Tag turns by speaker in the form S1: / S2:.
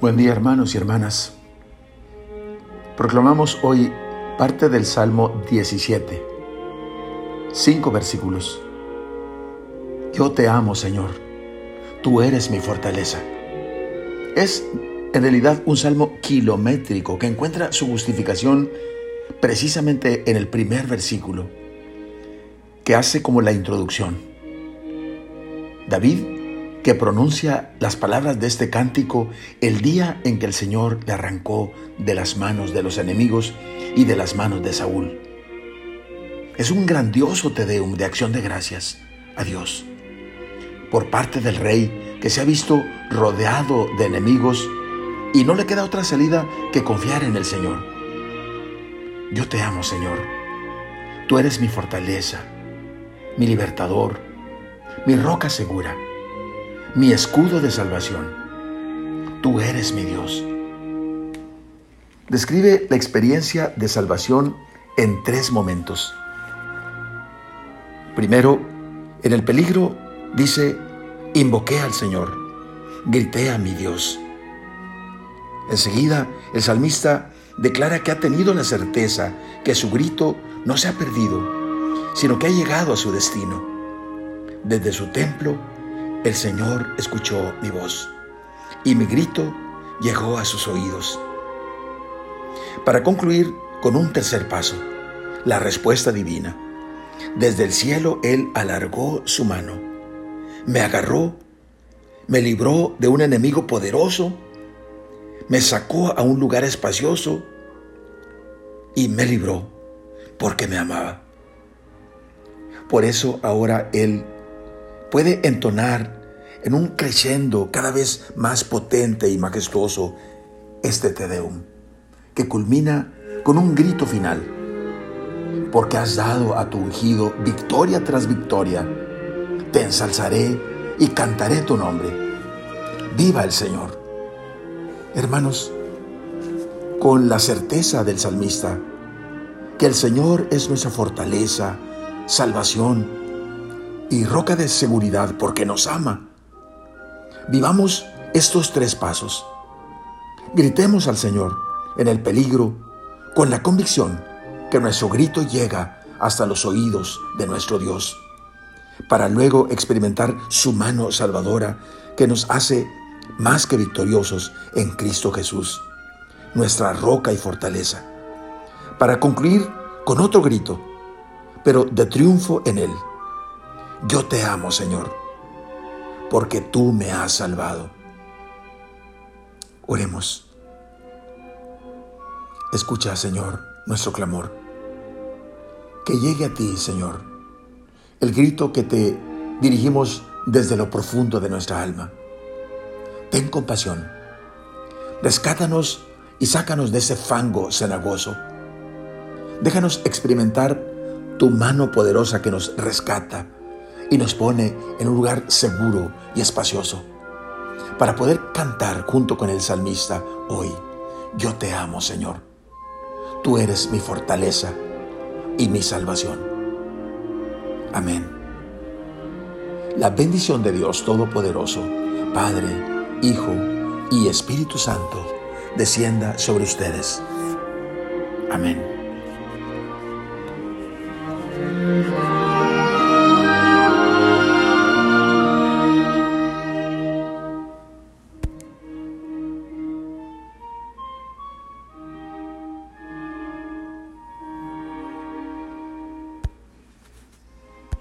S1: Buen día hermanos y hermanas. Proclamamos hoy parte del Salmo 17, cinco versículos. Yo te amo Señor, tú eres mi fortaleza. Es en realidad un salmo kilométrico que encuentra su justificación precisamente en el primer versículo, que hace como la introducción. David que pronuncia las palabras de este cántico el día en que el Señor le arrancó de las manos de los enemigos y de las manos de Saúl. Es un grandioso tedeum de acción de gracias a Dios por parte del rey que se ha visto rodeado de enemigos y no le queda otra salida que confiar en el Señor. Yo te amo, Señor. Tú eres mi fortaleza, mi libertador, mi roca segura mi escudo de salvación. Tú eres mi Dios. Describe la experiencia de salvación en tres momentos. Primero, en el peligro, dice, invoqué al Señor, grité a mi Dios. Enseguida, el salmista declara que ha tenido la certeza que su grito no se ha perdido, sino que ha llegado a su destino. Desde su templo el Señor escuchó mi voz y mi grito llegó a sus oídos. Para concluir con un tercer paso, la respuesta divina. Desde el cielo Él alargó su mano, me agarró, me libró de un enemigo poderoso, me sacó a un lugar espacioso y me libró porque me amaba. Por eso ahora Él puede entonar en un crescendo cada vez más potente y majestuoso este Te Deum, que culmina con un grito final, porque has dado a tu ungido victoria tras victoria, te ensalzaré y cantaré tu nombre. Viva el Señor. Hermanos, con la certeza del salmista, que el Señor es nuestra fortaleza, salvación, y roca de seguridad porque nos ama. Vivamos estos tres pasos. Gritemos al Señor en el peligro con la convicción que nuestro grito llega hasta los oídos de nuestro Dios, para luego experimentar su mano salvadora que nos hace más que victoriosos en Cristo Jesús, nuestra roca y fortaleza, para concluir con otro grito, pero de triunfo en Él. Yo te amo, Señor, porque tú me has salvado. Oremos. Escucha, Señor, nuestro clamor. Que llegue a ti, Señor, el grito que te dirigimos desde lo profundo de nuestra alma. Ten compasión. Rescátanos y sácanos de ese fango cenagoso. Déjanos experimentar tu mano poderosa que nos rescata y nos pone en un lugar seguro y espacioso para poder cantar junto con el salmista hoy, yo te amo Señor, tú eres mi fortaleza y mi salvación. Amén. La bendición de Dios Todopoderoso, Padre, Hijo y Espíritu Santo, descienda sobre ustedes. Amén.